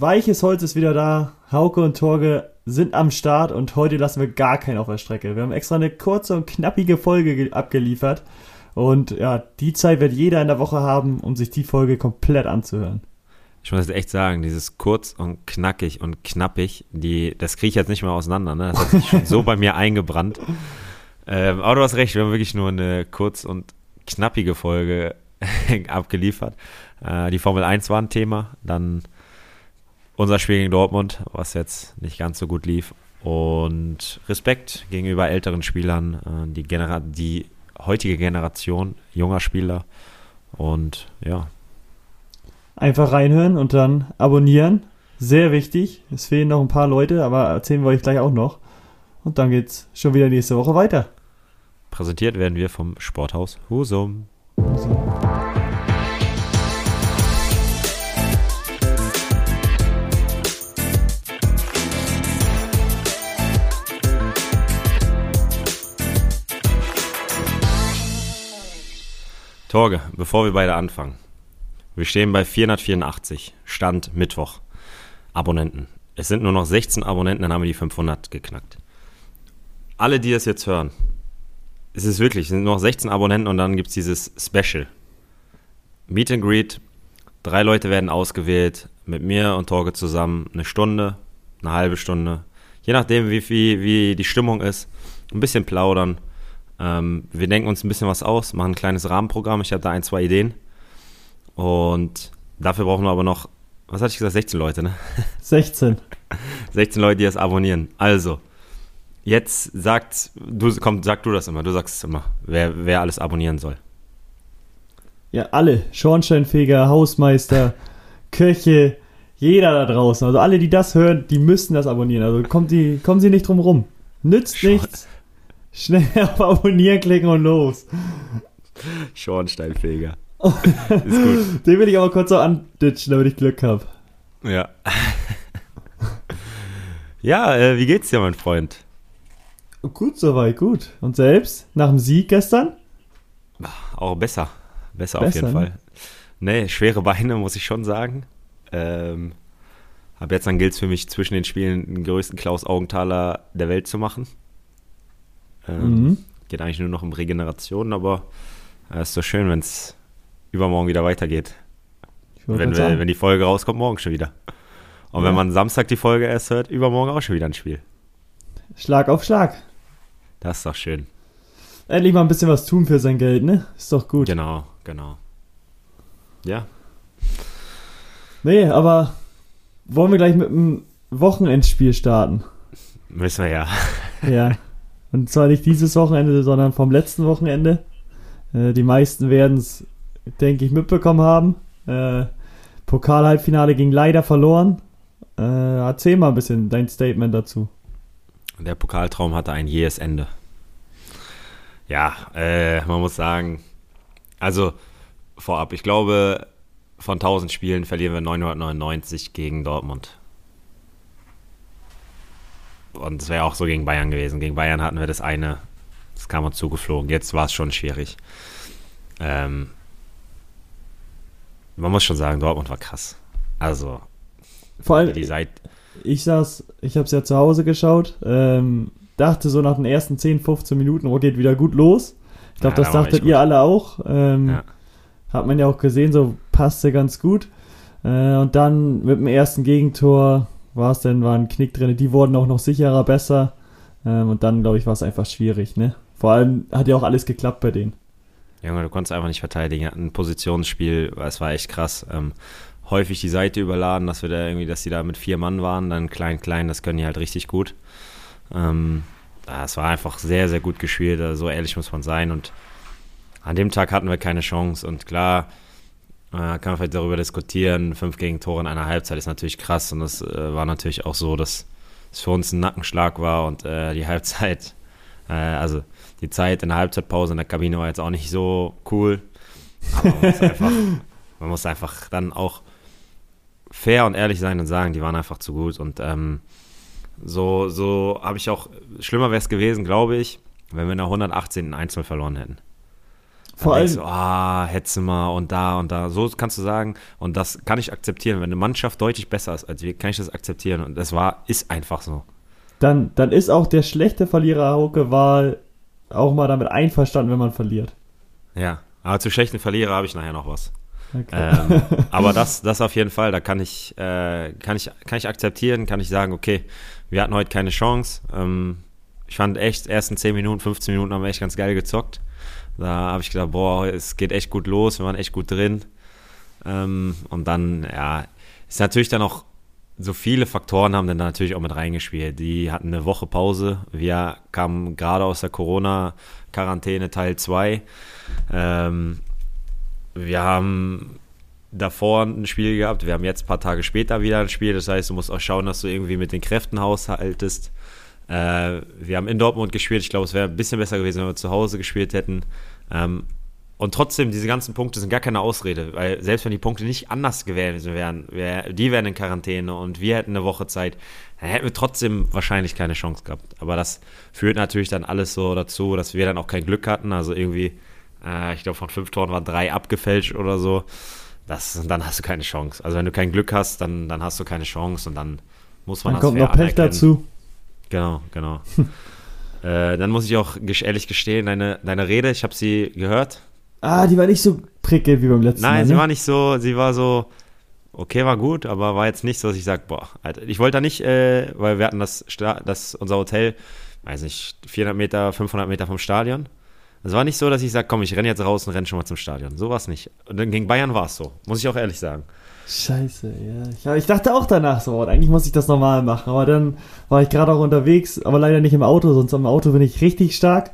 Weiches Holz ist wieder da. Hauke und Torge sind am Start und heute lassen wir gar keinen auf der Strecke. Wir haben extra eine kurze und knappige Folge abgeliefert. Und ja, die Zeit wird jeder in der Woche haben, um sich die Folge komplett anzuhören. Ich muss jetzt echt sagen, dieses kurz und knackig und knappig, die, das kriege ich jetzt nicht mehr auseinander. Ne? Das hat sich schon so bei mir eingebrannt. Ähm, aber du hast recht, wir haben wirklich nur eine kurz und knappige Folge abgeliefert. Äh, die Formel 1 war ein Thema, dann unser Spiel gegen Dortmund, was jetzt nicht ganz so gut lief. Und Respekt gegenüber älteren Spielern, äh, die, Genera die heutige Generation junger Spieler. Und ja. Einfach reinhören und dann abonnieren. Sehr wichtig. Es fehlen noch ein paar Leute, aber erzählen wir euch gleich auch noch. Und dann geht's schon wieder nächste Woche weiter. Präsentiert werden wir vom Sporthaus Husum. Husum. Torge, bevor wir beide anfangen. Wir stehen bei 484, Stand Mittwoch. Abonnenten. Es sind nur noch 16 Abonnenten, dann haben wir die 500 geknackt. Alle, die das jetzt hören, es ist wirklich, es sind nur noch 16 Abonnenten und dann gibt es dieses Special. Meet and Greet, drei Leute werden ausgewählt, mit mir und Torge zusammen, eine Stunde, eine halbe Stunde, je nachdem, wie, wie, wie die Stimmung ist, ein bisschen plaudern, ähm, wir denken uns ein bisschen was aus, machen ein kleines Rahmenprogramm. Ich habe da ein, zwei Ideen. Und dafür brauchen wir aber noch, was hatte ich gesagt, 16 Leute, ne? 16. 16 Leute, die das abonnieren. Also, jetzt sagt, du, komm, sag du das immer, du sagst es immer, wer, wer alles abonnieren soll. Ja, alle. Schornsteinfeger, Hausmeister, Köche, jeder da draußen. Also alle, die das hören, die müssen das abonnieren. Also kommt die, kommen sie nicht drum rum. Nützt Schor nichts. Schnell auf Abonnieren klicken und los. Schornsteinfeger. Ist gut. Den will ich aber kurz so anditchen, damit ich Glück habe. Ja. ja, äh, wie geht's dir, mein Freund? Gut soweit, gut. Und selbst? Nach dem Sieg gestern? Auch besser. Besser, besser auf jeden ne? Fall. Nee, schwere Beine, muss ich schon sagen. Ähm, ab jetzt dann gilt es für mich, zwischen den Spielen den größten Klaus Augenthaler der Welt zu machen. Ähm, mhm. Geht eigentlich nur noch um Regeneration, aber es äh, ist so schön, wenn es übermorgen wieder weitergeht. Wenn, wir, wenn die Folge rauskommt, morgen schon wieder. Und ja. wenn man Samstag die Folge erst hört, übermorgen auch schon wieder ein Spiel. Schlag auf Schlag. Das ist doch schön. Endlich mal ein bisschen was tun für sein Geld, ne? Ist doch gut. Genau, genau. Ja. Nee, aber wollen wir gleich mit einem Wochenendspiel starten? Müssen wir ja. Ja. Und zwar nicht dieses Wochenende, sondern vom letzten Wochenende. Äh, die meisten werden es, denke ich, mitbekommen haben. Äh, Pokal-Halbfinale ging leider verloren. Äh, erzähl mal ein bisschen dein Statement dazu. Der Pokaltraum hatte ein jähes Ende. Ja, äh, man muss sagen, also vorab, ich glaube, von 1000 Spielen verlieren wir 999 gegen Dortmund und es wäre auch so gegen Bayern gewesen. Gegen Bayern hatten wir das eine, das kam uns zugeflogen. Jetzt war es schon schwierig. Ähm, man muss schon sagen, Dortmund war krass. Also, vor allem, die Seite. Ich saß, ich habe es ja zu Hause geschaut, ähm, dachte so nach den ersten 10, 15 Minuten, oh, geht wieder gut los. Ich glaube, ja, das dachtet ihr alle auch. Ähm, ja. Hat man ja auch gesehen, so passte ganz gut. Äh, und dann mit dem ersten Gegentor war es denn, war ein Knick drin. Die wurden auch noch sicherer, besser. Ähm, und dann, glaube ich, war es einfach schwierig, ne? Vor allem hat ja auch alles geklappt bei denen. Junge, du konntest einfach nicht verteidigen. Ein Positionsspiel, es war echt krass. Ähm, häufig die Seite überladen, dass wir da irgendwie, dass die da mit vier Mann waren, dann klein, klein, das können die halt richtig gut. Ähm, es war einfach sehr, sehr gut gespielt, also so ehrlich muss man sein. Und an dem Tag hatten wir keine Chance. Und klar, kann man vielleicht darüber diskutieren. Fünf Gegentore in einer Halbzeit ist natürlich krass und das äh, war natürlich auch so, dass es für uns ein Nackenschlag war und äh, die Halbzeit, äh, also die Zeit in der Halbzeitpause in der Kabine war jetzt auch nicht so cool. Aber man muss einfach, man muss einfach dann auch fair und ehrlich sein und sagen, die waren einfach zu gut und ähm, so, so habe ich auch, schlimmer wäre es gewesen, glaube ich, wenn wir in der 118. 1 verloren hätten. Vor allem so, ah, hetze mal und da und da. So kannst du sagen. Und das kann ich akzeptieren. Wenn eine Mannschaft deutlich besser ist als wir, kann ich das akzeptieren. Und das war, ist einfach so. Dann, dann ist auch der schlechte Verlierer Hauke Wahl auch mal damit einverstanden, wenn man verliert. Ja, aber zu schlechten Verlierer habe ich nachher noch was. Okay. Ähm, aber das, das auf jeden Fall, da kann ich, äh, kann ich, kann ich akzeptieren, kann ich sagen, okay, wir hatten heute keine Chance. Ähm, ich fand echt, ersten 10 Minuten, 15 Minuten haben wir echt ganz geil gezockt. Da habe ich gedacht, boah, es geht echt gut los, wir waren echt gut drin. Ähm, und dann, ja, ist natürlich dann auch so viele Faktoren haben dann natürlich auch mit reingespielt. Die hatten eine Woche Pause. Wir kamen gerade aus der Corona-Quarantäne Teil 2. Ähm, wir haben davor ein Spiel gehabt. Wir haben jetzt ein paar Tage später wieder ein Spiel. Das heißt, du musst auch schauen, dass du irgendwie mit den Kräften haushaltest. Äh, wir haben in Dortmund gespielt. Ich glaube, es wäre ein bisschen besser gewesen, wenn wir zu Hause gespielt hätten. Ähm, und trotzdem, diese ganzen Punkte sind gar keine Ausrede, weil selbst wenn die Punkte nicht anders gewesen wären, wär, die wären in Quarantäne und wir hätten eine Woche Zeit, dann hätten wir trotzdem wahrscheinlich keine Chance gehabt. Aber das führt natürlich dann alles so dazu, dass wir dann auch kein Glück hatten. Also irgendwie, äh, ich glaube, von fünf Toren waren drei abgefälscht oder so. Das, dann hast du keine Chance. Also wenn du kein Glück hast, dann, dann hast du keine Chance und dann muss man dann das kommt noch Pech dazu. Genau, genau. äh, dann muss ich auch ehrlich gestehen, deine, deine Rede, ich habe sie gehört, Ah, die war nicht so prickelnd wie beim letzten Nein, Mal. Nein, sie ne? war nicht so, sie war so, okay, war gut, aber war jetzt nicht so, dass ich sage, boah, Alter, ich wollte da nicht, äh, weil wir hatten das, das, unser Hotel, weiß nicht, 400 Meter, 500 Meter vom Stadion. Es war nicht so, dass ich sage, komm, ich renne jetzt raus und renne schon mal zum Stadion. So war es nicht. Und dann gegen Bayern war es so, muss ich auch ehrlich sagen. Scheiße, ja. Ich, ich dachte auch danach so, eigentlich muss ich das normal machen. Aber dann war ich gerade auch unterwegs, aber leider nicht im Auto, sonst am Auto bin ich richtig stark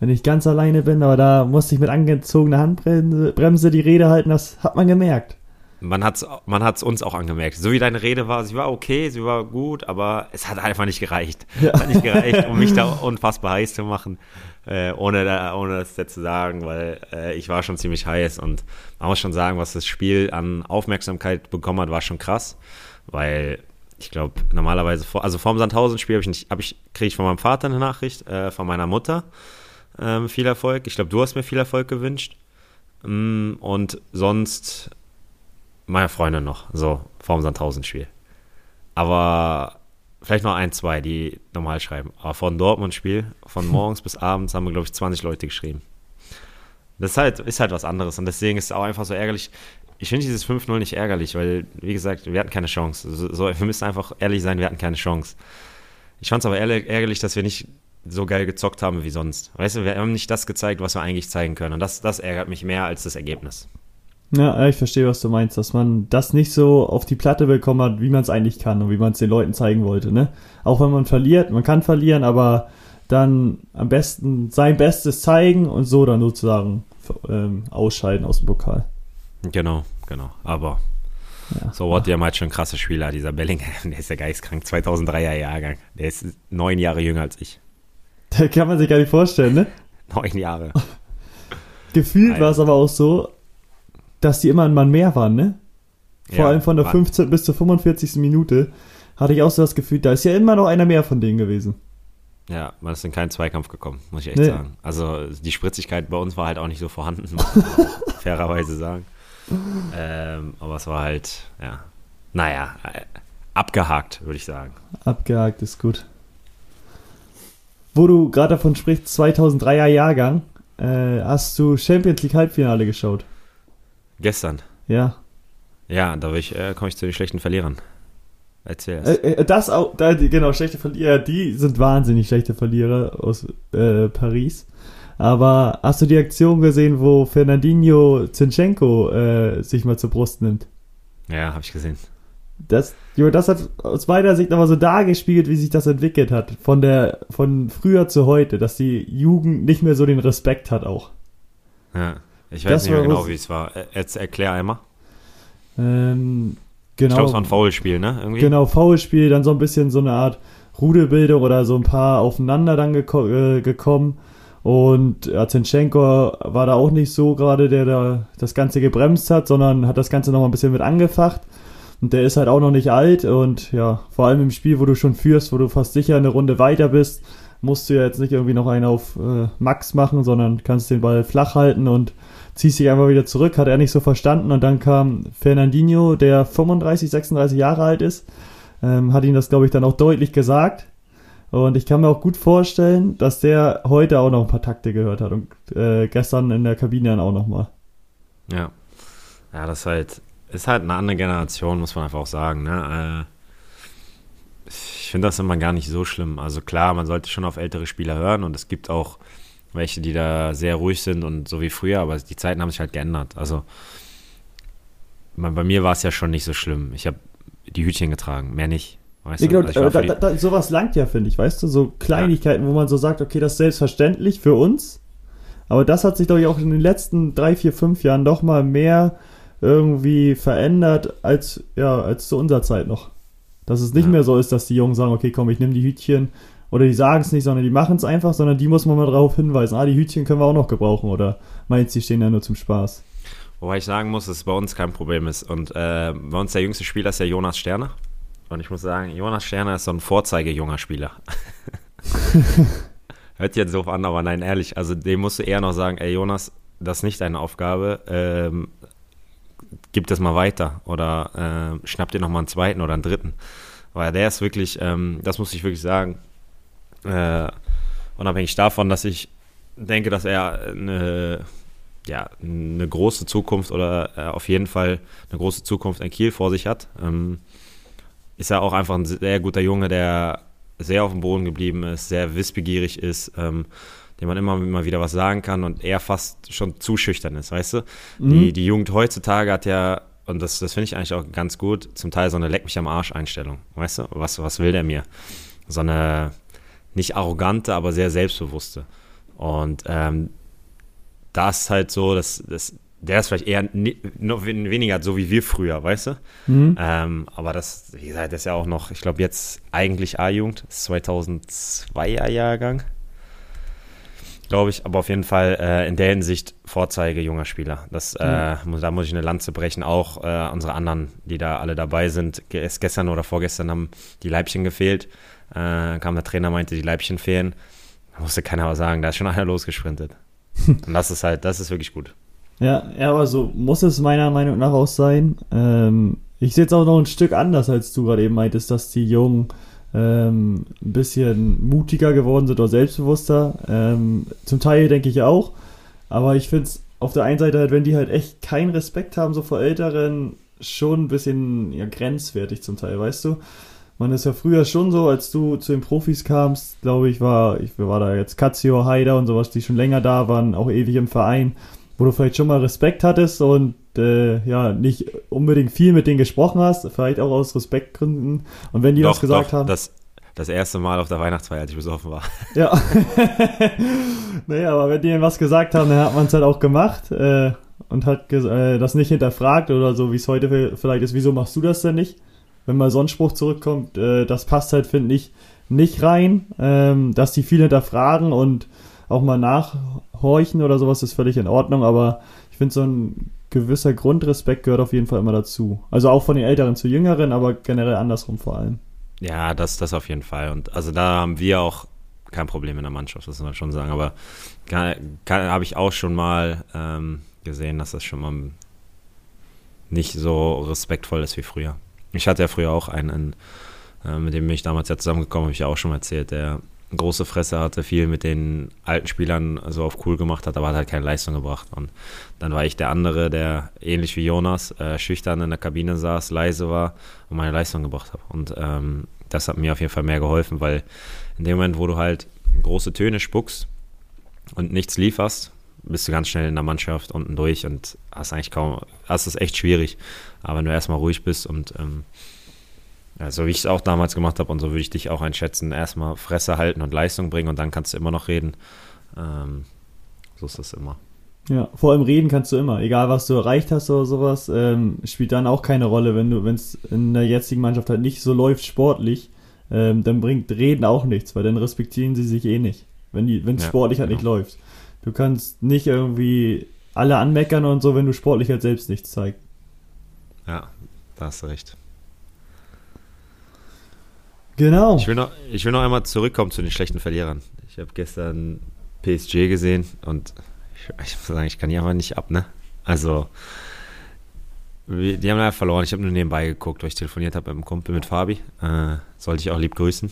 wenn ich ganz alleine bin, aber da musste ich mit angezogener Handbremse Bremse die Rede halten, das hat man gemerkt. Man hat es man hat's uns auch angemerkt. So wie deine Rede war, sie war okay, sie war gut, aber es hat einfach nicht gereicht. Ja. Es hat nicht gereicht, um mich da unfassbar heiß zu machen, äh, ohne, da, ohne das jetzt zu sagen, weil äh, ich war schon ziemlich heiß und man muss schon sagen, was das Spiel an Aufmerksamkeit bekommen hat, war schon krass, weil ich glaube, normalerweise, vor, also vorm Sandhausen-Spiel ich hab ich, kriege ich von meinem Vater eine Nachricht, äh, von meiner Mutter ähm, viel Erfolg. Ich glaube, du hast mir viel Erfolg gewünscht. Mm, und sonst meine Freundin noch, so vorm Sandhausen-Spiel. Aber vielleicht noch ein, zwei, die normal schreiben. Aber von Dortmund-Spiel, von morgens bis abends haben wir, glaube ich, 20 Leute geschrieben. Das ist halt, ist halt was anderes. Und deswegen ist es auch einfach so ärgerlich. Ich finde dieses 5-0 nicht ärgerlich, weil, wie gesagt, wir hatten keine Chance. So, wir müssen einfach ehrlich sein, wir hatten keine Chance. Ich fand es aber ärgerlich, dass wir nicht so geil gezockt haben wie sonst. Weißt du, wir haben nicht das gezeigt, was wir eigentlich zeigen können. Und das, das ärgert mich mehr als das Ergebnis. Ja, ich verstehe, was du meinst, dass man das nicht so auf die Platte bekommen hat, wie man es eigentlich kann und wie man es den Leuten zeigen wollte. Ne? Auch wenn man verliert, man kann verlieren, aber dann am besten sein Bestes zeigen und so dann sozusagen ähm, ausscheiden aus dem Pokal. Genau, genau. Aber ja, so what, die haben halt schon krasse Spieler. Dieser Bellingham, der ist ja geistkrank, 2003er Jahrgang. Der ist neun Jahre jünger als ich. Da kann man sich gar nicht vorstellen, ne? Neun Jahre. Gefühlt war es aber auch so, dass die immer ein Mann mehr waren, ne? Vor ja, allem von der 15. bis zur 45. Minute hatte ich auch so das Gefühl, da ist ja immer noch einer mehr von denen gewesen. Ja, man ist in keinen Zweikampf gekommen, muss ich echt nee. sagen. Also die Spritzigkeit bei uns war halt auch nicht so vorhanden, muss man fairerweise sagen. Ähm, aber es war halt, ja, naja, äh, abgehakt, würde ich sagen. Abgehakt ist gut wo du gerade davon sprichst, 2003er Jahrgang, äh, hast du Champions League Halbfinale geschaut? Gestern? Ja. Ja, da ich, äh, komme ich zu den schlechten Verlierern. Erzähl es. Äh, äh, das auch, da, genau, schlechte Verlierer, die sind wahnsinnig schlechte Verlierer aus äh, Paris. Aber hast du die Aktion gesehen, wo Fernandinho Zinchenko äh, sich mal zur Brust nimmt? Ja, habe ich gesehen das, jo, das hat aus meiner Sicht aber so dargespiegelt, wie sich das entwickelt hat. Von der, von früher zu heute, dass die Jugend nicht mehr so den Respekt hat auch. Ja, ich weiß das nicht mehr genau, wie es war. Jetzt erklär einmal. Ähm, genau. Ich glaube, es war ein Foulspiel, ne? Irgendwie? Genau, Foulspiel, dann so ein bisschen so eine Art Rudelbildung oder so ein paar aufeinander dann geko äh, gekommen. Und Azenchenko war da auch nicht so gerade, der da das Ganze gebremst hat, sondern hat das Ganze noch mal ein bisschen mit angefacht. Und der ist halt auch noch nicht alt und ja, vor allem im Spiel, wo du schon führst, wo du fast sicher eine Runde weiter bist, musst du ja jetzt nicht irgendwie noch einen auf äh, Max machen, sondern kannst den Ball flach halten und ziehst dich einfach wieder zurück. Hat er nicht so verstanden. Und dann kam Fernandinho, der 35, 36 Jahre alt ist, ähm, hat ihm das, glaube ich, dann auch deutlich gesagt. Und ich kann mir auch gut vorstellen, dass der heute auch noch ein paar Takte gehört hat und äh, gestern in der Kabine dann auch nochmal. Ja. Ja, das ist halt, ist halt eine andere Generation, muss man einfach auch sagen. Ne? Äh, ich finde das immer gar nicht so schlimm. Also klar, man sollte schon auf ältere Spieler hören und es gibt auch welche, die da sehr ruhig sind und so wie früher, aber die Zeiten haben sich halt geändert. Also bei mir war es ja schon nicht so schlimm. Ich habe die Hütchen getragen, mehr nicht. Weißt ja, genau, also da, da, da, sowas langt ja, finde ich, weißt du, so Kleinigkeiten, ja. wo man so sagt, okay, das ist selbstverständlich für uns, aber das hat sich, glaube ich, auch in den letzten drei, vier, fünf Jahren doch mal mehr irgendwie verändert als, ja, als zu unserer Zeit noch. Dass es nicht ja. mehr so ist, dass die Jungen sagen, okay, komm, ich nehme die Hütchen, oder die sagen es nicht, sondern die machen es einfach, sondern die muss man mal darauf hinweisen, ah, die Hütchen können wir auch noch gebrauchen, oder meinst du, die stehen ja nur zum Spaß? Wobei ich sagen muss, dass es bei uns kein Problem ist. Und äh, bei uns der jüngste Spieler ist ja Jonas Sterner. Und ich muss sagen, Jonas Sterner ist so ein Vorzeigejunger Spieler. Hört jetzt doof an, aber nein, ehrlich, also dem musst du eher noch sagen, ey Jonas, das ist nicht deine Aufgabe, ähm, gib das mal weiter oder äh, schnapp dir nochmal einen zweiten oder einen dritten. Weil der ist wirklich, ähm, das muss ich wirklich sagen, äh, unabhängig davon, dass ich denke, dass er eine, ja, eine große Zukunft oder äh, auf jeden Fall eine große Zukunft in Kiel vor sich hat. Ähm, ist er auch einfach ein sehr guter Junge, der sehr auf dem Boden geblieben ist, sehr wissbegierig ist, ähm, dem man immer mal wieder was sagen kann und er fast schon zu schüchtern ist, weißt du? Mhm. Die, die Jugend heutzutage hat ja, und das, das finde ich eigentlich auch ganz gut, zum Teil so eine Leck mich am Arsch Einstellung, weißt du? Was, was will der mir? So eine nicht arrogante, aber sehr selbstbewusste. Und ähm, das ist halt so, dass, dass der ist vielleicht eher noch weniger so wie wir früher, weißt du? Mhm. Ähm, aber das, wie gesagt, das ist ja auch noch, ich glaube jetzt eigentlich A-Jugend, 2002er Jahrgang, glaube ich, aber auf jeden Fall äh, in der Hinsicht Vorzeige junger Spieler. Das, äh, mhm. da muss ich eine Lanze brechen. Auch äh, unsere anderen, die da alle dabei sind, erst gestern oder vorgestern haben die Leibchen gefehlt. Äh, kam der Trainer, meinte, die Leibchen fehlen. Da musste keiner was sagen, da ist schon einer losgesprintet. Und das ist halt, das ist wirklich gut. Ja, ja, aber so muss es meiner Meinung nach auch sein. Ähm, ich sehe es auch noch ein Stück anders, als du gerade eben meintest, dass die Jungen ähm, ein bisschen mutiger geworden sind oder selbstbewusster. Ähm, zum Teil denke ich auch. Aber ich finde es auf der einen Seite halt, wenn die halt echt keinen Respekt haben, so vor Älteren, schon ein bisschen ja, grenzwertig zum Teil, weißt du? Man ist ja früher schon so, als du zu den Profis kamst, glaube ich, war, ich war da jetzt Katzio, Haider und sowas, die schon länger da waren, auch ewig im Verein wo du vielleicht schon mal Respekt hattest und äh, ja, nicht unbedingt viel mit denen gesprochen hast, vielleicht auch aus Respektgründen. Und wenn die doch, was gesagt doch, haben. Das, das erste Mal auf der Weihnachtsfeier, als ich besoffen war. Ja. naja, aber wenn die was gesagt haben, dann hat man es halt auch gemacht äh, und hat äh, das nicht hinterfragt oder so, wie es heute vielleicht ist. Wieso machst du das denn nicht? Wenn mal so ein Spruch zurückkommt, äh, das passt halt, finde ich, nicht rein, ähm, dass die viel hinterfragen und auch mal nachhorchen oder sowas ist völlig in Ordnung, aber ich finde so ein gewisser Grundrespekt gehört auf jeden Fall immer dazu. Also auch von den Älteren zu Jüngeren, aber generell andersrum vor allem. Ja, das, das auf jeden Fall. Und also da haben wir auch kein Problem in der Mannschaft, das muss man schon sagen. Aber habe ich auch schon mal ähm, gesehen, dass das schon mal nicht so respektvoll ist wie früher. Ich hatte ja früher auch einen, äh, mit dem bin ich damals ja zusammengekommen, habe ich ja auch schon mal erzählt, der große Fresse hatte, viel mit den alten Spielern so auf cool gemacht hat, aber hat halt keine Leistung gebracht. Und dann war ich der andere, der ähnlich wie Jonas äh, schüchtern in der Kabine saß, leise war und meine Leistung gebracht hat. Und ähm, das hat mir auf jeden Fall mehr geholfen, weil in dem Moment, wo du halt große Töne spuckst und nichts lieferst, bist du ganz schnell in der Mannschaft unten durch und hast eigentlich kaum, hast es echt schwierig. Aber wenn du erstmal ruhig bist und ähm, ja, so wie ich es auch damals gemacht habe und so würde ich dich auch einschätzen. Erstmal Fresse halten und Leistung bringen und dann kannst du immer noch reden. Ähm, so ist das immer. Ja, vor allem reden kannst du immer. Egal, was du erreicht hast oder sowas, ähm, spielt dann auch keine Rolle, wenn du, wenn es in der jetzigen Mannschaft halt nicht so läuft sportlich, ähm, dann bringt Reden auch nichts, weil dann respektieren sie sich eh nicht, wenn die, wenn es ja, sportlich halt genau. nicht läuft. Du kannst nicht irgendwie alle anmeckern und so, wenn du sportlich halt selbst nichts zeigst. Ja, da hast du recht. Genau. Ich will, noch, ich will noch einmal zurückkommen zu den schlechten Verlierern. Ich habe gestern PSG gesehen und ich, ich, muss sagen, ich kann die einfach nicht ab, ne? Also, die haben leider verloren. Ich habe nur nebenbei geguckt, weil ich telefoniert habe mit einem Kumpel, mit Fabi. Äh, sollte ich auch lieb grüßen.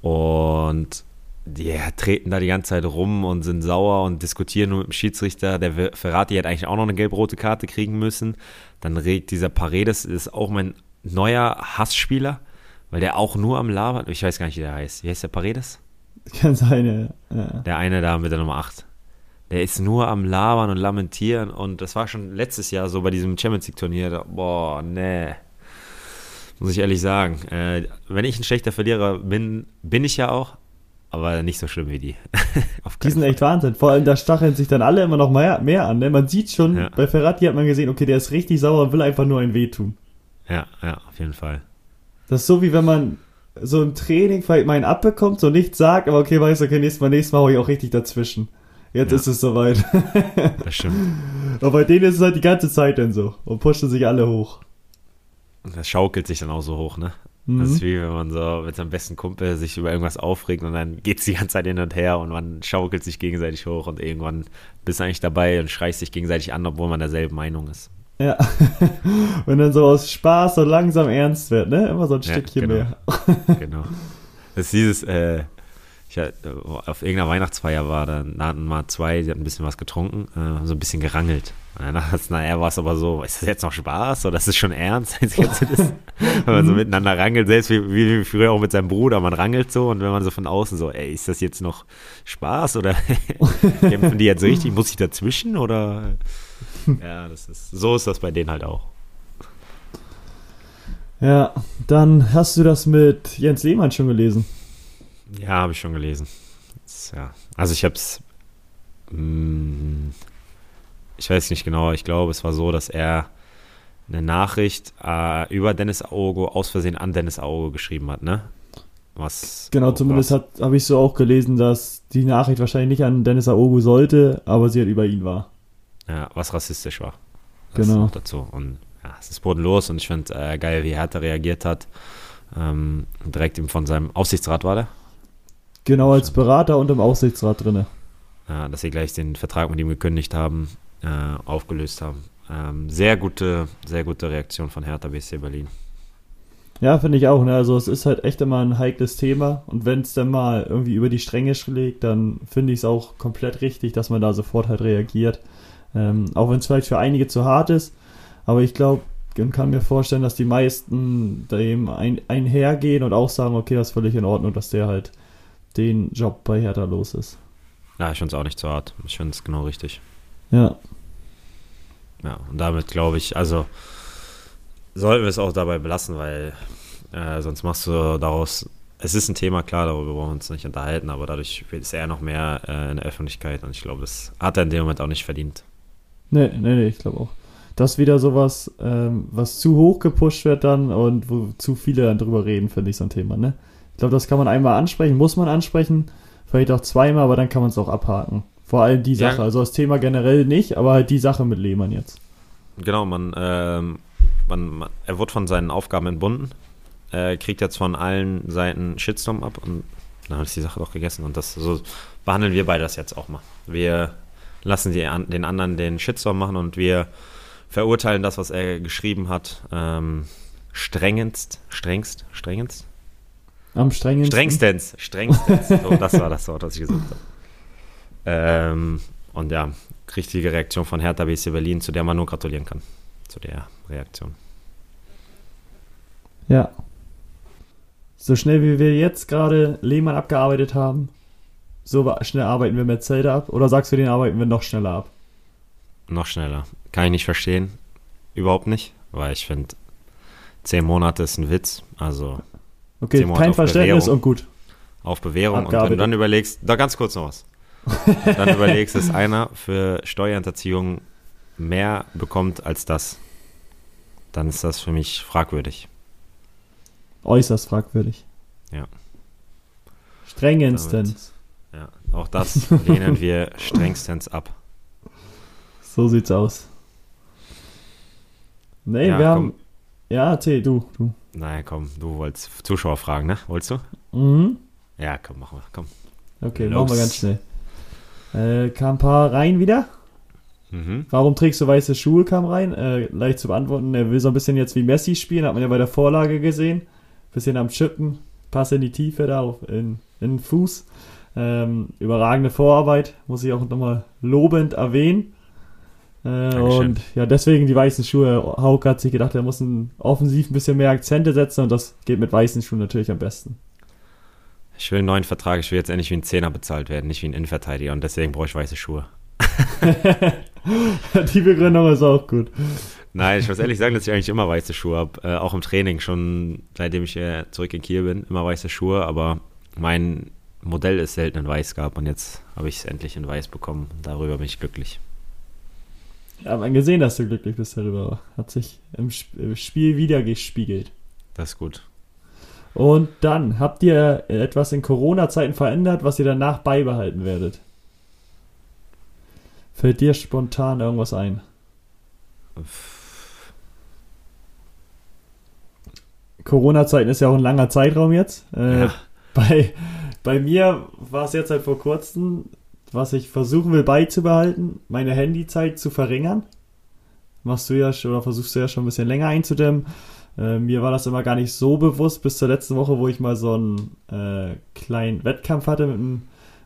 Und die treten da die ganze Zeit rum und sind sauer und diskutieren nur mit dem Schiedsrichter. Der Ferrati hätte eigentlich auch noch eine gelb-rote Karte kriegen müssen. Dann regt dieser Paredes, ist auch mein neuer Hassspieler, weil der auch nur am Labern, ich weiß gar nicht, wie der heißt. Wie heißt der Paredes? Kann sein, ja. Der eine da mit der Nummer 8. Der ist nur am Labern und Lamentieren und das war schon letztes Jahr so bei diesem Champions League Turnier. Boah, nee. Muss ich ehrlich sagen. Äh, wenn ich ein schlechter Verlierer bin, bin ich ja auch, aber nicht so schlimm wie die. die sind echt Wahnsinn. Vor allem, da stacheln sich dann alle immer noch mehr, mehr an. Ne? Man sieht schon, ja. bei Ferrati hat man gesehen, okay, der ist richtig sauer und will einfach nur ein Weh tun. Ja, ja, auf jeden Fall. Das ist so, wie wenn man so im Training vielleicht mal einen abbekommt, so nichts sagt, aber okay, weißt du, okay, nächstes Mal, nächstes Mal hau ich auch richtig dazwischen. Jetzt ja. ist es soweit. das stimmt. Aber bei denen ist es halt die ganze Zeit dann so und pushen sich alle hoch. Das schaukelt sich dann auch so hoch, ne? Mhm. Das ist wie wenn man so mit seinem besten Kumpel sich über irgendwas aufregt und dann geht es die ganze Zeit hin und her und man schaukelt sich gegenseitig hoch und irgendwann bist du eigentlich dabei und schreist sich gegenseitig an, obwohl man derselben Meinung ist. Ja. Wenn dann so aus Spaß so langsam ernst wird, ne? Immer so ein Stückchen genau. mehr. genau. Das ist dieses, äh, ich, auf irgendeiner Weihnachtsfeier war, da hatten mal zwei, die hatten ein bisschen was getrunken, äh, so ein bisschen gerangelt. Und dann naja, war es aber so, ist das jetzt noch Spaß oder ist das schon ernst? Wenn man so miteinander rangelt, selbst wie, wie, früher auch mit seinem Bruder, man rangelt so und wenn man so von außen so, ey, ist das jetzt noch Spaß oder kämpfen die jetzt richtig? Muss ich dazwischen oder? Ja, das ist, so ist das bei denen halt auch. Ja, dann hast du das mit Jens Lehmann schon gelesen. Ja, habe ich schon gelesen. Ja. Also ich habe es, mm, ich weiß nicht genau, ich glaube, es war so, dass er eine Nachricht äh, über Dennis Aogo aus Versehen an Dennis Aogo geschrieben hat, ne? Was genau, zumindest habe ich so auch gelesen, dass die Nachricht wahrscheinlich nicht an Dennis Aogo sollte, aber sie halt über ihn war. Ja, was rassistisch war. Das genau. dazu. Und ja, es ist bodenlos und ich finde äh, geil, wie Hertha reagiert hat. Ähm, direkt ihm von seinem Aufsichtsrat war der. Genau, als Berater und im Aufsichtsrat drinne. Ja, dass sie gleich den Vertrag mit ihm gekündigt haben, äh, aufgelöst haben. Ähm, sehr gute, sehr gute Reaktion von Hertha BSC Berlin. Ja, finde ich auch. Ne? Also es ist halt echt immer ein heikles Thema und wenn es dann mal irgendwie über die Stränge schlägt, dann finde ich es auch komplett richtig, dass man da sofort halt reagiert. Ähm, auch wenn es vielleicht für einige zu hart ist, aber ich glaube, und kann mir vorstellen, dass die meisten dem ein, einhergehen und auch sagen, okay, das ist völlig in Ordnung, dass der halt den Job bei Hertha los ist. Ja, ich finde es auch nicht zu hart. Ich finde es genau richtig. Ja. Ja, und damit glaube ich, also sollten wir es auch dabei belassen, weil äh, sonst machst du daraus, es ist ein Thema, klar, darüber wollen wir uns nicht unterhalten, aber dadurch ist er noch mehr äh, in der Öffentlichkeit und ich glaube, das hat er in dem Moment auch nicht verdient. Nee, nee, nee, ich glaube auch. Das ist wieder sowas, ähm, was zu hoch gepusht wird dann und wo zu viele dann drüber reden, finde ich, so ein Thema, ne? Ich glaube, das kann man einmal ansprechen, muss man ansprechen, vielleicht auch zweimal, aber dann kann man es auch abhaken. Vor allem die Sache, ja. also das Thema generell nicht, aber halt die Sache mit Lehmann jetzt. Genau, man, ähm, man, man er wird von seinen Aufgaben entbunden, äh, kriegt jetzt von allen Seiten Shitstorm ab und dann ist die Sache doch gegessen. Und das so behandeln wir beide das jetzt auch mal. Wir lassen die, den anderen den Shitstorm machen und wir verurteilen das, was er geschrieben hat, ähm, strengendst, strengst, strengendst, am strengsten. Strengstens. Strengstens. So, das war das Wort, was ich gesagt habe. Ähm, und ja, richtige Reaktion von Hertha BSC Berlin, zu der man nur gratulieren kann. Zu der Reaktion. Ja. So schnell wie wir jetzt gerade Lehmann abgearbeitet haben, so schnell arbeiten wir mit Zelda ab. Oder sagst du, den arbeiten wir noch schneller ab? Noch schneller. Kann ich nicht verstehen. Überhaupt nicht. Weil ich finde, zehn Monate ist ein Witz. Also Okay, kein Verständnis Bewährung, und gut. Auf Bewährung. Und wenn du dann überlegst, da ganz kurz noch was. dann überlegst, dass einer für Steuerhinterziehung mehr bekommt als das, dann ist das für mich fragwürdig. Äußerst fragwürdig. Ja. Strengenstens. ja, auch das lehnen wir strengstens ab. So sieht's aus. Nee, ja, wir komm. haben Ja, erzähl, du, du. Naja, komm, du wolltest Zuschauer fragen, ne? Wolltest du? Mhm. Ja, komm, machen wir, komm. Okay, Los. machen wir ganz schnell. Äh, kam ein paar rein wieder. Mhm. Warum trägst du weiße Schuhe, kam rein. Äh, leicht zu beantworten. Er will so ein bisschen jetzt wie Messi spielen, hat man ja bei der Vorlage gesehen. Bisschen am Chippen, Pass in die Tiefe da, auf, in, in den Fuß. Ähm, überragende Vorarbeit, muss ich auch nochmal lobend erwähnen. Äh, und ja, deswegen die weißen Schuhe. Hauke hat sich gedacht, er muss ein, offensiv ein bisschen mehr Akzente setzen und das geht mit weißen Schuhen natürlich am besten. Ich will einen neuen Vertrag, ich will jetzt endlich wie ein Zehner bezahlt werden, nicht wie ein Innenverteidiger und deswegen brauche ich weiße Schuhe. die Begründung ist auch gut. Nein, ich muss ehrlich sagen, dass ich eigentlich immer weiße Schuhe habe. Äh, auch im Training, schon seitdem ich äh, zurück in Kiel bin, immer weiße Schuhe. Aber mein Modell ist selten in weiß gab und jetzt habe ich es endlich in weiß bekommen. Darüber bin ich glücklich. Ja, man gesehen, dass du glücklich bist darüber. Hat sich im Spiel wieder gespiegelt. Das ist gut. Und dann habt ihr etwas in Corona-Zeiten verändert, was ihr danach beibehalten werdet. Fällt dir spontan irgendwas ein? Corona-Zeiten ist ja auch ein langer Zeitraum jetzt. Äh, ja. bei, bei mir war es jetzt halt vor kurzem was ich versuchen will beizubehalten, meine Handyzeit zu verringern. Machst du ja schon, oder versuchst du ja schon ein bisschen länger einzudämmen. Äh, mir war das immer gar nicht so bewusst bis zur letzten Woche, wo ich mal so einen äh, kleinen Wettkampf hatte mit einem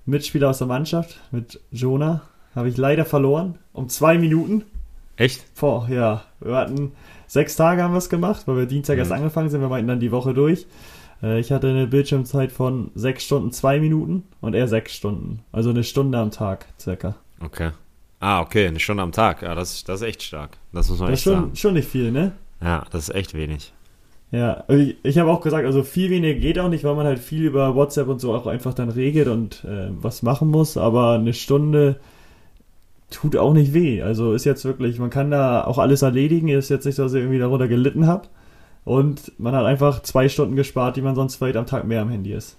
Mitspieler aus der Mannschaft, mit Jonah. Habe ich leider verloren. Um zwei Minuten. Echt? Boah, ja. Wir hatten sechs Tage haben wir es gemacht, weil wir Dienstag mhm. erst angefangen sind. Wir meinten dann die Woche durch. Äh, ich hatte eine Bildschirmzeit von 6 Stunden 2 Minuten und er 6 Stunden. Also eine Stunde am Tag circa. Okay. Ah, okay, eine Stunde am Tag. Ja, das, das ist echt stark. Das muss man das echt schon, sagen. schon nicht viel, ne? Ja, das ist echt wenig. Ja, ich, ich habe auch gesagt, also viel weniger geht auch nicht, weil man halt viel über WhatsApp und so auch einfach dann regelt und äh, was machen muss, aber eine Stunde tut auch nicht weh. Also ist jetzt wirklich, man kann da auch alles erledigen, ist jetzt nicht so, dass ich irgendwie darunter gelitten habe. Und man hat einfach zwei Stunden gespart, die man sonst vielleicht am Tag mehr am Handy ist.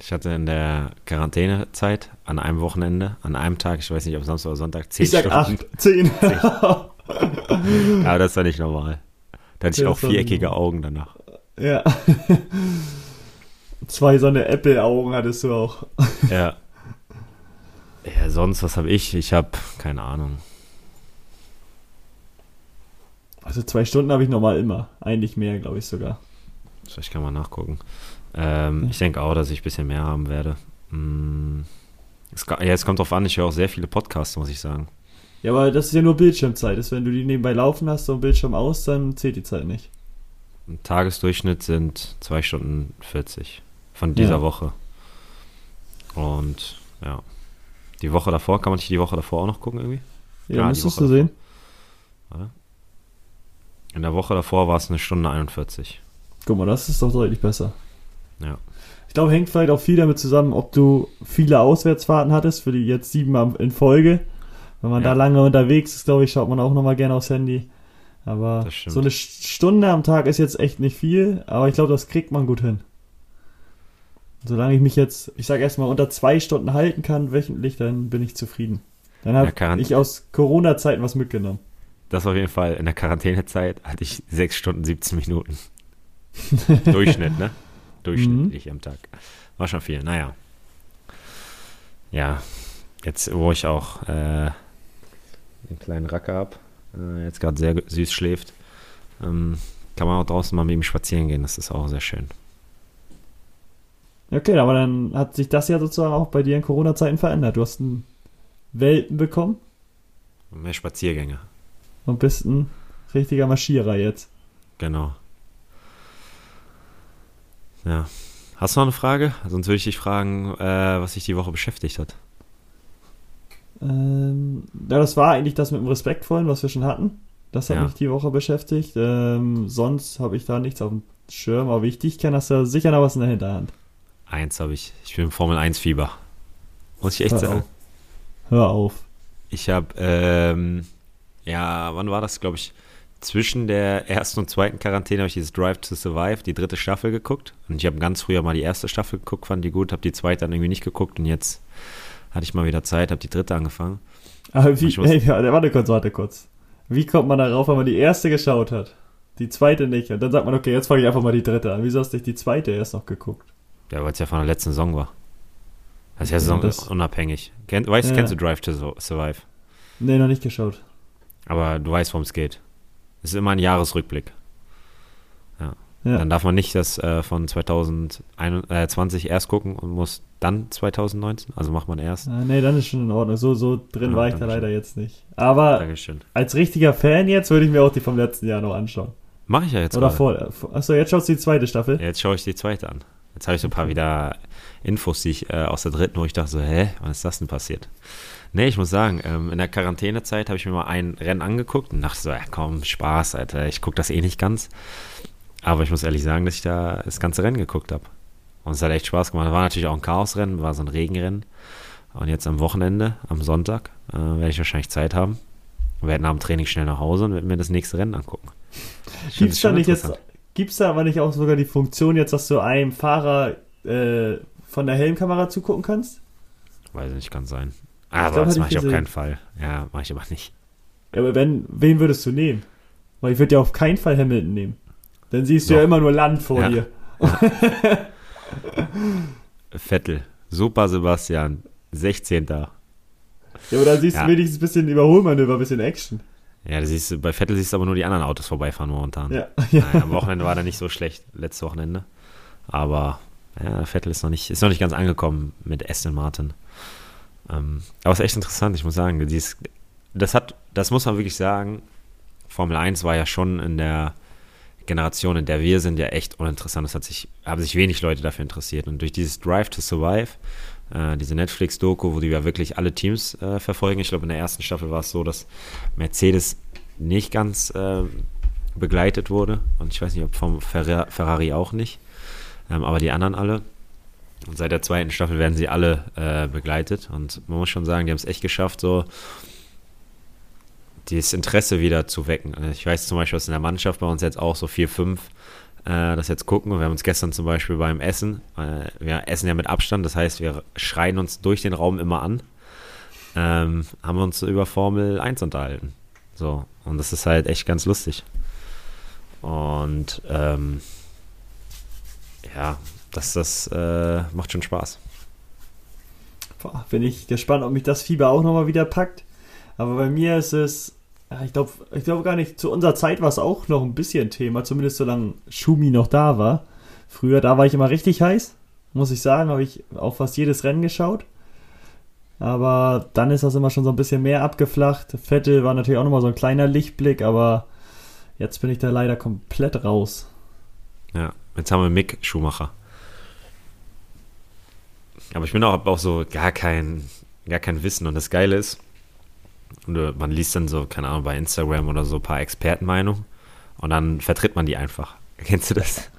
Ich hatte in der Quarantänezeit an einem Wochenende, an einem Tag, ich weiß nicht, ob Samstag oder Sonntag, zehn ich sag Stunden. Acht, zehn. Aber das war nicht normal. Da hatte ich auch viereckige Augen danach. Ja. Zwei so eine Apple-Augen hattest du auch. Ja. Ja, sonst, was habe ich? Ich habe, keine Ahnung, Also zwei Stunden habe ich normal immer. Eigentlich mehr, glaube ich sogar. Vielleicht kann man nachgucken. Ähm, ja. Ich denke auch, dass ich ein bisschen mehr haben werde. Hm. Es, ja, es kommt drauf an, ich höre auch sehr viele Podcasts, muss ich sagen. Ja, aber das ist ja nur Bildschirmzeit. Das, wenn du die nebenbei laufen hast, ein Bildschirm aus, dann zählt die Zeit nicht. Ein Tagesdurchschnitt sind 2 Stunden 40 von dieser ja. Woche. Und ja. Die Woche davor, kann man sich die Woche davor auch noch gucken irgendwie? Ja, ja müsstest du davor. sehen. Warte. In der Woche davor war es eine Stunde 41. Guck mal, das ist doch deutlich besser. Ja. Ich glaube, hängt vielleicht auch viel damit zusammen, ob du viele Auswärtsfahrten hattest, für die jetzt sieben in Folge. Wenn man ja. da lange unterwegs ist, glaube ich, schaut man auch nochmal gerne aufs Handy. Aber so eine Stunde am Tag ist jetzt echt nicht viel, aber ich glaube, das kriegt man gut hin. Solange ich mich jetzt, ich sage erstmal, unter zwei Stunden halten kann wöchentlich, dann bin ich zufrieden. Dann habe ja, ich aus Corona-Zeiten was mitgenommen. Das auf jeden Fall. In der Quarantänezeit hatte ich 6 Stunden 17 Minuten. Durchschnitt, ne? Durchschnittlich mhm. am Tag. War schon viel. Naja. Ja, jetzt, wo ich auch äh, einen kleinen Racker habe, äh, jetzt gerade sehr süß schläft, ähm, kann man auch draußen mal mit ihm spazieren gehen. Das ist auch sehr schön. Okay, aber dann hat sich das ja sozusagen auch bei dir in Corona-Zeiten verändert. Du hast einen Welpen bekommen. Mehr Spaziergänge. Und bist ein richtiger Marschierer jetzt. Genau. Ja. Hast du noch eine Frage? Sonst würde ich dich fragen, äh, was dich die Woche beschäftigt hat. Ähm, ja, das war eigentlich das mit dem Respektvollen, was wir schon hatten. Das hat ja. mich die Woche beschäftigt. Ähm, sonst habe ich da nichts auf dem Schirm, aber wichtig kann hast du sicher noch was in der Hinterhand. Eins habe ich. Ich bin im Formel 1 Fieber. Muss ich echt Hör sagen. Auf. Hör auf. Ich habe ähm, ja, wann war das, glaube ich, zwischen der ersten und zweiten Quarantäne habe ich dieses Drive to Survive, die dritte Staffel geguckt. Und ich habe ganz früher mal die erste Staffel geguckt, fand die gut, habe die zweite dann irgendwie nicht geguckt und jetzt hatte ich mal wieder Zeit, habe die dritte angefangen. Aber wie, hey, warte kurz, warte kurz. Wie kommt man darauf, wenn man die erste geschaut hat? die zweite nicht. Und dann sagt man, okay, jetzt fange ich einfach mal die dritte an. Wieso hast du nicht die zweite erst noch geguckt? Ja, weil es ja von der letzten Saison war. Das ist ja Saison das, unabhängig. Kennt, weißt, ja. Kennst du Drive to Survive? Nee, noch nicht geschaut. Aber du weißt, worum es geht. Es ist immer ein Jahresrückblick. Ja. ja. Dann darf man nicht das äh, von 2020 erst gucken und muss dann 2019. Also macht man erst. Ah, nee, dann ist schon in Ordnung. So, so drin ja, war ich da leider jetzt nicht. Aber Dankeschön. als richtiger Fan jetzt würde ich mir auch die vom letzten Jahr noch anschauen. Mache ich ja jetzt Oder gerade. vor. Achso, jetzt schaust du die zweite Staffel? Jetzt schaue ich die zweite an. Jetzt habe ich so ein paar wieder Infos, die ich äh, aus der dritten, wo ich dachte so, hä, was ist das denn passiert? Nee, ich muss sagen, ähm, in der Quarantänezeit habe ich mir mal ein Rennen angeguckt und dachte so, ja komm, Spaß, Alter, ich gucke das eh nicht ganz. Aber ich muss ehrlich sagen, dass ich da das ganze Rennen geguckt habe. Und es hat echt Spaß gemacht. War natürlich auch ein Chaosrennen, war so ein Regenrennen. Und jetzt am Wochenende, am Sonntag, äh, werde ich wahrscheinlich Zeit haben. Werde nach dem Training schnell nach Hause und werde mir das nächste Rennen angucken. Gibt es da nicht jetzt, gibt's da aber nicht auch sogar die Funktion jetzt, dass du einem Fahrer äh, von der Helmkamera zugucken kannst? Weiß nicht, kann sein. Aber glaub, das mache ich auf keinen Fall. Ja, mache ich aber nicht. Ja, aber wenn, wen würdest du nehmen? Weil ich würde ja auf keinen Fall Hamilton nehmen. Dann siehst du ja immer nur Land vor ja. dir. Vettel, Super Sebastian, 16. Ja, aber da siehst ja. du wenigstens ein bisschen Überholmanöver, ein bisschen Action. Ja, siehst du, bei Vettel siehst du aber nur die anderen Autos vorbeifahren momentan. Ja. ja. Naja, am Wochenende war er nicht so schlecht, letztes Wochenende. Aber ja, Vettel ist noch nicht, ist noch nicht ganz angekommen mit Aston Martin. Ähm, aber es ist echt interessant, ich muss sagen. Dieses, das hat, das muss man wirklich sagen. Formel 1 war ja schon in der Generation, in der wir sind, ja echt uninteressant. Es sich, haben sich wenig Leute dafür interessiert. Und durch dieses Drive to Survive, äh, diese Netflix-Doku, wo die ja wirklich alle Teams äh, verfolgen, ich glaube, in der ersten Staffel war es so, dass Mercedes nicht ganz äh, begleitet wurde. Und ich weiß nicht, ob vom Ferrari auch nicht. Ähm, aber die anderen alle. Und seit der zweiten Staffel werden sie alle äh, begleitet. Und man muss schon sagen, die haben es echt geschafft, so dieses Interesse wieder zu wecken. Also ich weiß zum Beispiel, dass in der Mannschaft bei uns jetzt auch so vier, fünf äh, das jetzt gucken. wir haben uns gestern zum Beispiel beim Essen, äh, wir essen ja mit Abstand, das heißt, wir schreien uns durch den Raum immer an, ähm, haben uns über Formel 1 unterhalten. So, und das ist halt echt ganz lustig. Und ähm, ja, das, das äh, macht schon Spaß. Boah, bin ich gespannt, ob mich das Fieber auch nochmal wieder packt. Aber bei mir ist es, ich glaube ich glaub gar nicht, zu unserer Zeit war es auch noch ein bisschen Thema, zumindest solange Schumi noch da war. Früher, da war ich immer richtig heiß, muss ich sagen, habe ich auch fast jedes Rennen geschaut. Aber dann ist das immer schon so ein bisschen mehr abgeflacht. Vettel war natürlich auch nochmal so ein kleiner Lichtblick, aber jetzt bin ich da leider komplett raus. Ja, jetzt haben wir Mick Schumacher. Aber ich bin auch, auch so gar kein, gar kein Wissen. Und das Geile ist, man liest dann so, keine Ahnung, bei Instagram oder so ein paar Expertenmeinungen und dann vertritt man die einfach. Kennst du das?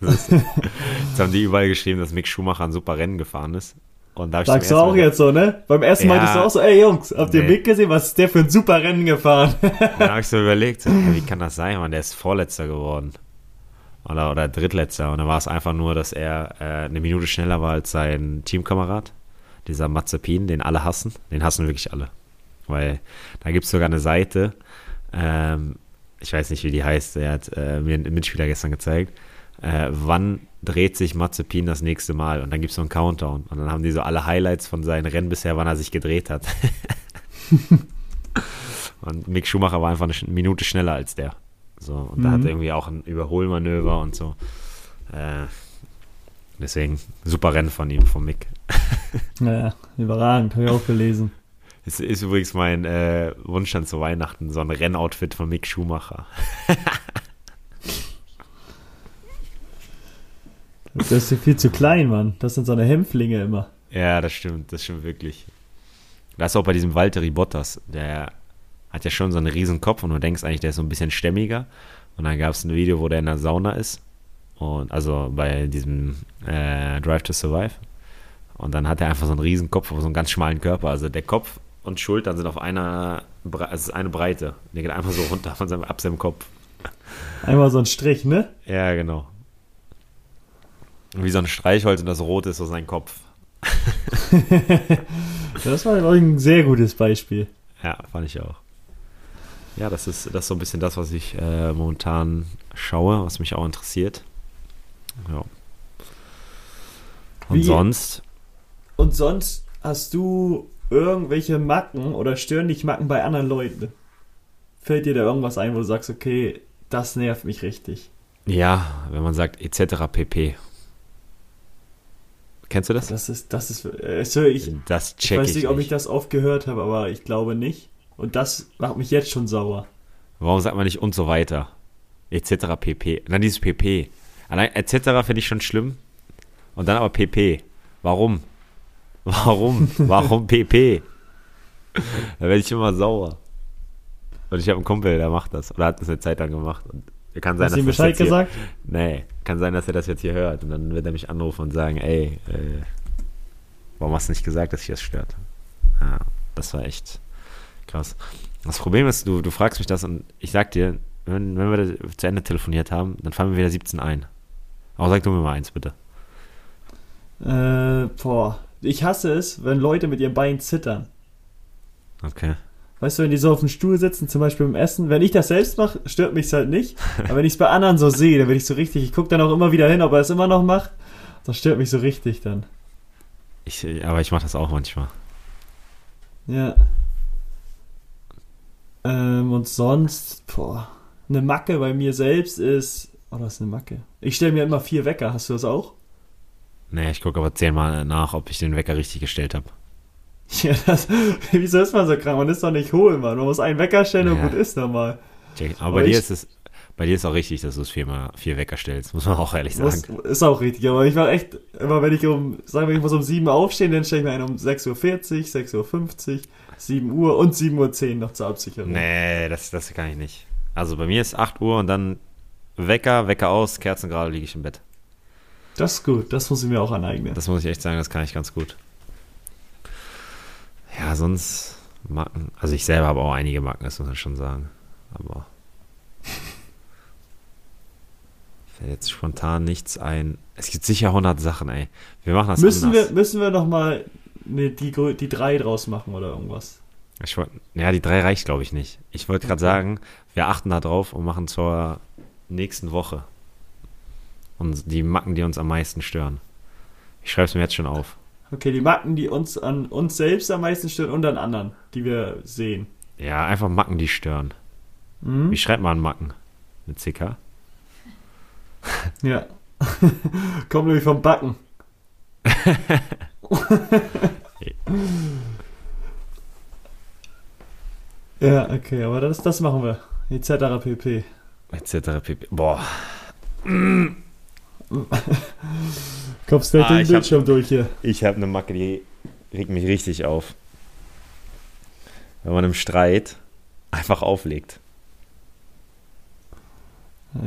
das ist, jetzt haben die überall geschrieben, dass Mick Schumacher ein super Rennen gefahren ist. Und da Sagst du auch Mal jetzt so, ne? Beim ersten Mal ja, meintest du auch so, ey Jungs, habt ihr nee. Mick gesehen? Was ist der für ein super Rennen gefahren? dann habe ich so überlegt, wie kann das sein, man? Der ist Vorletzter geworden oder, oder Drittletzter. Und dann war es einfach nur, dass er äh, eine Minute schneller war als sein Teamkamerad, dieser Mazepin, den alle hassen. Den hassen wirklich alle. Weil da gibt es sogar eine Seite, ähm, ich weiß nicht, wie die heißt, der hat äh, mir einen Mitspieler gestern gezeigt, äh, wann dreht sich Mazepin das nächste Mal? Und dann gibt es so einen Countdown. Und dann haben die so alle Highlights von seinen Rennen bisher, wann er sich gedreht hat. und Mick Schumacher war einfach eine Minute schneller als der. So, und mhm. da hat er irgendwie auch ein Überholmanöver und so. Äh, deswegen super Rennen von ihm, von Mick. ja, überragend, habe ich auch gelesen. Es ist übrigens mein äh, Wunsch dann zu Weihnachten, so ein Rennoutfit von Mick Schumacher. das ist ja viel zu klein, Mann. Das sind so eine Hämpflinge immer. Ja, das stimmt, das stimmt wirklich. Das ist auch bei diesem Valtteri Bottas, der hat ja schon so einen riesen Kopf und du denkst eigentlich, der ist so ein bisschen stämmiger. Und dann gab es ein Video, wo der in der Sauna ist. Und also bei diesem äh, Drive to Survive. Und dann hat er einfach so einen riesen Kopf, so einen ganz schmalen Körper. Also der Kopf und Schultern sind auf einer, also es ist eine Breite. Der geht einfach so runter von seinem, ab seinem Kopf. Einmal so ein Strich, ne? Ja, genau. Wie so ein Streichholz und das Rote ist so sein Kopf. das war, ein sehr gutes Beispiel. Ja, fand ich auch. Ja, das ist, das ist so ein bisschen das, was ich äh, momentan schaue, was mich auch interessiert. Ja. Und Wie? sonst? Und sonst hast du irgendwelche Macken oder stören dich Macken bei anderen Leuten? Fällt dir da irgendwas ein, wo du sagst, okay, das nervt mich richtig? Ja, wenn man sagt etc. pp. Kennst du das? Das ist, das ist, äh, ich, das check ich weiß nicht, ob ich das oft gehört habe, aber ich glaube nicht. Und das macht mich jetzt schon sauer. Warum sagt man nicht und so weiter? Etc. pp. Und dann dieses pp. Allein etc. finde ich schon schlimm. Und dann aber pp. Warum? Warum? Warum pp? da werde ich immer sauer. Und ich habe einen Kumpel, der macht das. Oder hat das eine Zeit lang gemacht. Und kann sein, Hast du ihm Bescheid gesagt? Hier, nee, kann sein, dass er das jetzt hier hört. Und dann wird er mich anrufen und sagen, ey, äh, warum hast du nicht gesagt, dass ich das stört? Ja, das war echt krass. Das Problem ist, du, du fragst mich das und ich sag dir, wenn, wenn wir zu Ende telefoniert haben, dann fallen wir wieder 17 ein. Aber sag du mir mal eins, bitte. Äh, boah. Ich hasse es, wenn Leute mit ihren Beinen zittern. Okay. Weißt du, wenn die so auf dem Stuhl sitzen, zum Beispiel beim Essen, wenn ich das selbst mache, stört mich halt nicht. Aber wenn ich es bei anderen so sehe, dann bin ich so richtig, ich gucke dann auch immer wieder hin, ob er es immer noch macht. Das stört mich so richtig dann. Ich, aber ich mache das auch manchmal. Ja. Ähm, und sonst, boah, eine Macke bei mir selbst ist, oh, was ist eine Macke? Ich stelle mir immer vier Wecker, hast du das auch? Nee, ich gucke aber zehnmal nach, ob ich den Wecker richtig gestellt habe. Ja, das, wieso ist man so krank? Man ist doch nicht hohl, Mann. Man muss einen Wecker stellen und gut ist nochmal. Aber, aber bei dir ist es, bei dir ist auch richtig, dass du es viermal vier Wecker stellst, muss man auch ehrlich sagen. Muss, ist auch richtig, aber ich war echt, immer wenn ich um, sagen wir, ich muss um 7 Uhr aufstehen, dann stelle ich mir einen um 6.40 Uhr, 6.50 Uhr, 7 Uhr und 7.10 Uhr noch zur Absicherung. Nee, das, das kann ich nicht. Also bei mir ist 8 Uhr und dann Wecker, Wecker aus, Kerzen gerade, liege ich im Bett. Das ist gut, das muss ich mir auch aneignen. Das muss ich echt sagen, das kann ich ganz gut. Ja, sonst Macken. Also ich selber habe auch einige Macken, das muss man schon sagen. Aber fällt jetzt spontan nichts ein. Es gibt sicher 100 Sachen, ey. Wir machen das müssen anders. Wir, müssen wir noch mal ne, die, die drei draus machen oder irgendwas? Ich wollt, ja, die drei reicht, glaube ich, nicht. Ich wollte gerade okay. sagen, wir achten da drauf und machen zur nächsten Woche. Und die Macken, die uns am meisten stören. Ich schreibe es mir jetzt schon auf. Okay, die Macken, die uns an uns selbst am meisten stören und an anderen, die wir sehen. Ja, einfach Macken, die stören. Mhm. Wie schreibt man Macken? Mit CK? Ja. Kommt nämlich vom Backen. ja, okay, aber das, das machen wir. Etc. pp. Etc. pp. Boah. Kommst nicht ah, den Bildschirm hab, durch hier. Ich habe eine Macke, die regt mich richtig auf. Wenn man im Streit einfach auflegt.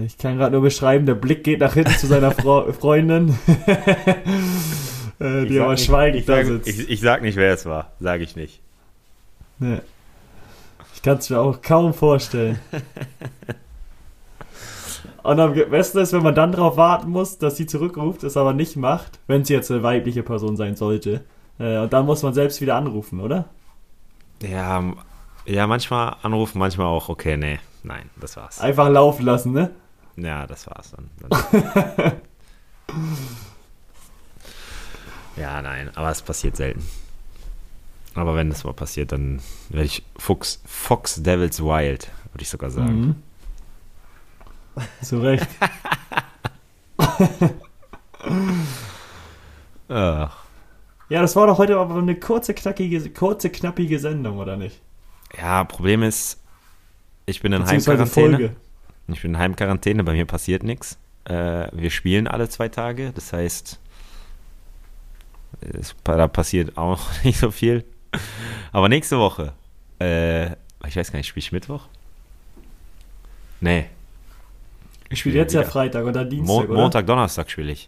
Ich kann gerade nur beschreiben, der Blick geht nach hinten zu seiner Fro Freundin, äh, die aber schweigend da sitzt. Ich, ich, sag nicht, wer es war. Sage ich nicht. Nee. Ich kann es mir auch kaum vorstellen. Und am besten ist, wenn man dann darauf warten muss, dass sie zurückruft, es aber nicht macht, wenn sie jetzt eine weibliche Person sein sollte. Äh, und dann muss man selbst wieder anrufen, oder? Ja, ja, manchmal anrufen, manchmal auch, okay, nee, nein, das war's. Einfach laufen lassen, ne? Ja, das war's dann. dann. ja, nein, aber es passiert selten. Aber wenn das mal passiert, dann werde ich Fuchs, Fox Devils Wild, würde ich sogar sagen. Mhm. Zu Recht. Ach. Ja, das war doch heute aber eine kurze, knackige, kurze, knappige Sendung, oder nicht? Ja, Problem ist, ich bin in Heimquarantäne. Ich bin in Heimquarantäne, bei mir passiert nichts. Äh, wir spielen alle zwei Tage, das heißt, es, da passiert auch nicht so viel. Aber nächste Woche, äh, ich weiß gar nicht, spiele ich Mittwoch? Nee, ich spiele jetzt ja Freitag oder Dienstag. Mo oder? Montag, Donnerstag spiele ich.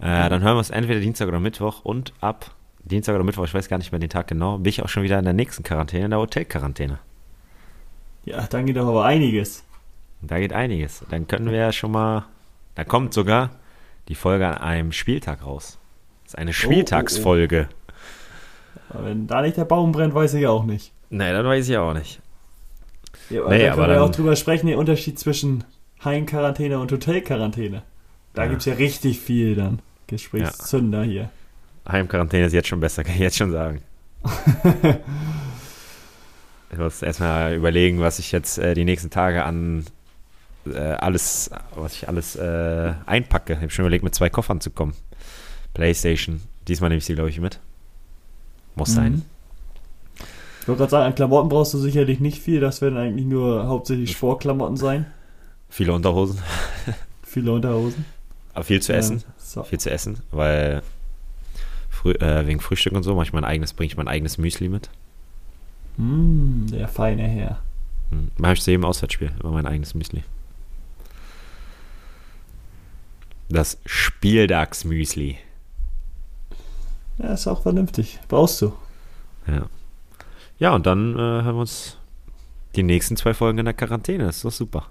Äh, dann hören wir es entweder Dienstag oder Mittwoch und ab Dienstag oder Mittwoch, ich weiß gar nicht mehr den Tag genau, bin ich auch schon wieder in der nächsten Quarantäne, in der Hotelquarantäne. Ja, dann geht doch aber einiges. Da geht einiges. Dann können wir ja schon mal, da kommt sogar die Folge an einem Spieltag raus. Das ist eine Spieltagsfolge. Oh, oh, oh. Wenn da nicht der Baum brennt, weiß ich auch nicht. Nee, dann weiß ich auch nicht. Ja, nee, da können wir auch drüber sprechen, der Unterschied zwischen Heimquarantäne und Hotelquarantäne. Da ja. gibt es ja richtig viel dann. Gesprächszünder ja. hier. Heimquarantäne ist jetzt schon besser, kann ich jetzt schon sagen. ich muss erstmal überlegen, was ich jetzt äh, die nächsten Tage an äh, alles, was ich alles äh, einpacke. Ich habe schon überlegt, mit zwei Koffern zu kommen. Playstation. Diesmal nehme ich sie, glaube ich, mit. Muss mhm. sein. Ich wollte gerade sagen, an Klamotten brauchst du sicherlich nicht viel. Das werden eigentlich nur hauptsächlich Sportklamotten sein. Viele Unterhosen. Viele Unterhosen. Aber viel zu essen. so. Viel zu essen, weil früh, äh, wegen Frühstück und so mache ich mein eigenes, bringe ich mein eigenes Müsli mit. Mm, der feine Herr. Hm. Mache ich zu jedem Auswärtsspiel immer mein eigenes Müsli. Das Spieltagsmüsli. Ja, ist auch vernünftig. Brauchst du. Ja. Ja, und dann äh, haben wir uns die nächsten zwei Folgen in der Quarantäne. Das ist doch super.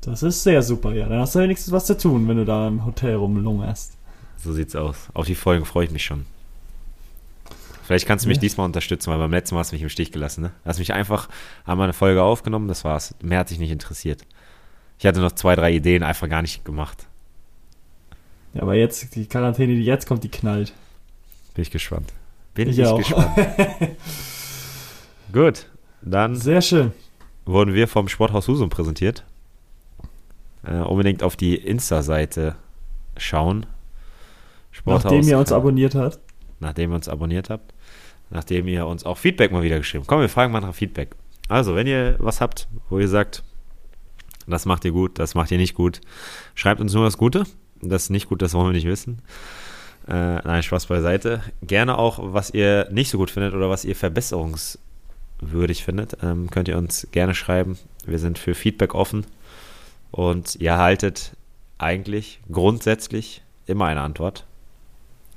Das ist sehr super, ja. Dann hast du wenigstens was zu tun, wenn du da im Hotel rumlungerst. So sieht's aus. Auf die Folgen freue ich mich schon. Vielleicht kannst du mich ja. diesmal unterstützen, weil beim letzten Mal hast du mich im Stich gelassen. Ne? Hast mich einfach, wir eine Folge aufgenommen, das war's. Mehr hat dich nicht interessiert. Ich hatte noch zwei, drei Ideen, einfach gar nicht gemacht. Ja, aber jetzt, die Quarantäne, die jetzt kommt, die knallt. Bin ich gespannt. Bin ich, ich auch. gespannt. Gut, dann. Sehr schön. Wurden wir vom Sporthaus Husum präsentiert. Äh, unbedingt auf die Insta-Seite schauen. Sporthaus, nachdem ihr uns abonniert habt. Nachdem ihr uns abonniert habt. Nachdem ihr uns auch Feedback mal wieder geschrieben habt. Komm, wir fragen mal nach Feedback. Also, wenn ihr was habt, wo ihr sagt, das macht ihr gut, das macht ihr nicht gut, schreibt uns nur das Gute. Das ist nicht gut, das wollen wir nicht wissen. Äh, nein, Spaß beiseite. Gerne auch, was ihr nicht so gut findet oder was ihr verbesserungswürdig findet, ähm, könnt ihr uns gerne schreiben. Wir sind für Feedback offen und ihr erhaltet eigentlich grundsätzlich immer eine Antwort.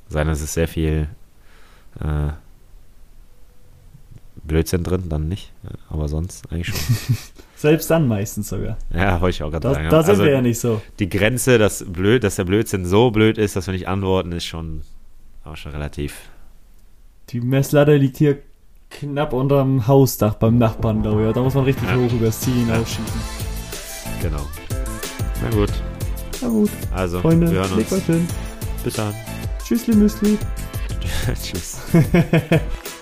Sein, es ist sehr viel äh, Blödsinn drin, dann nicht. Aber sonst eigentlich schon. Selbst dann meistens sogar. Ja, wollte ich auch gerade sagen. Da sind also wir ja nicht so. Die Grenze, dass, blöd, dass der Blödsinn so blöd ist, dass wir nicht antworten, ist schon, auch schon relativ. Die Messlatte liegt hier knapp unterm Hausdach beim Nachbarn, glaube ich. Da muss man richtig ja. hoch übers Ziel hinausschießen. Genau. Na gut. Na gut. Also, Freunde, wir hören uns. Bis dann. Tschüssli Müsli. Tschüss.